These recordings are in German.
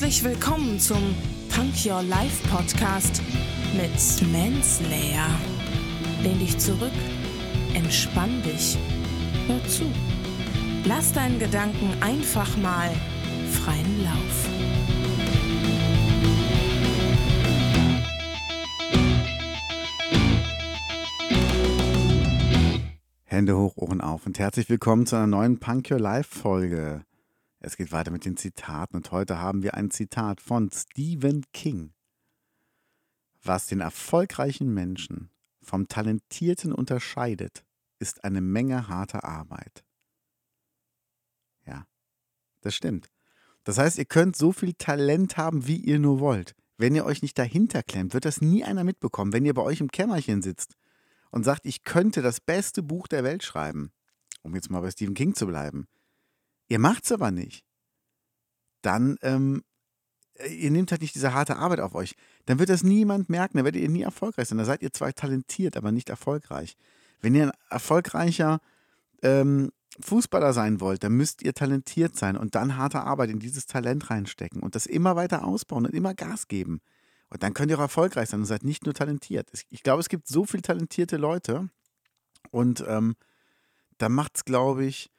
Herzlich willkommen zum Punk Your Life Podcast mit Manslayer. Lehn dich zurück, entspann dich, hör zu. Lass deinen Gedanken einfach mal freien Lauf. Hände hoch, Ohren auf und herzlich willkommen zu einer neuen Punk Your Life Folge. Es geht weiter mit den Zitaten und heute haben wir ein Zitat von Stephen King. Was den erfolgreichen Menschen vom Talentierten unterscheidet, ist eine Menge harter Arbeit. Ja, das stimmt. Das heißt, ihr könnt so viel Talent haben, wie ihr nur wollt. Wenn ihr euch nicht dahinter klemmt, wird das nie einer mitbekommen. Wenn ihr bei euch im Kämmerchen sitzt und sagt, ich könnte das beste Buch der Welt schreiben, um jetzt mal bei Stephen King zu bleiben, Ihr macht es aber nicht. Dann, ähm, äh, ihr nehmt halt nicht diese harte Arbeit auf euch. Dann wird das niemand merken, dann werdet ihr nie erfolgreich sein. Da seid ihr zwar talentiert, aber nicht erfolgreich. Wenn ihr ein erfolgreicher ähm, Fußballer sein wollt, dann müsst ihr talentiert sein und dann harte Arbeit in dieses Talent reinstecken und das immer weiter ausbauen und immer Gas geben. Und dann könnt ihr auch erfolgreich sein und seid nicht nur talentiert. Ich glaube, es gibt so viele talentierte Leute und ähm, da macht es, glaube ich,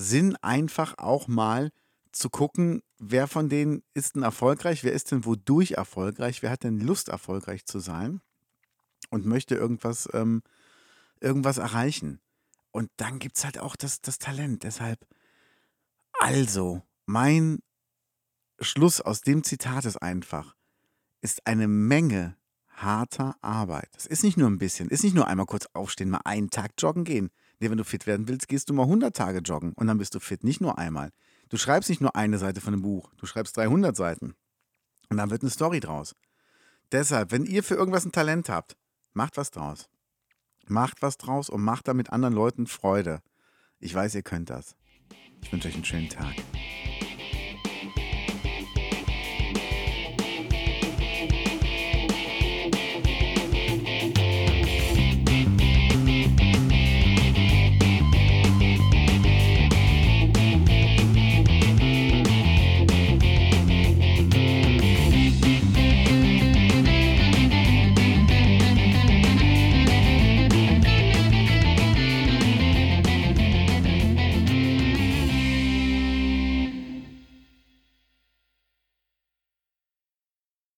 Sinn, einfach auch mal zu gucken, wer von denen ist denn erfolgreich, wer ist denn wodurch erfolgreich, wer hat denn Lust, erfolgreich zu sein und möchte irgendwas, ähm, irgendwas erreichen. Und dann gibt es halt auch das, das Talent. Deshalb, also, mein Schluss aus dem Zitat ist einfach, ist eine Menge harter Arbeit. Es ist nicht nur ein bisschen, ist nicht nur einmal kurz aufstehen, mal einen Tag joggen gehen. Nee, wenn du fit werden willst, gehst du mal 100 Tage joggen und dann bist du fit, nicht nur einmal. Du schreibst nicht nur eine Seite von einem Buch, du schreibst 300 Seiten. Und dann wird eine Story draus. Deshalb, wenn ihr für irgendwas ein Talent habt, macht was draus. Macht was draus und macht damit anderen Leuten Freude. Ich weiß, ihr könnt das. Ich wünsche euch einen schönen Tag.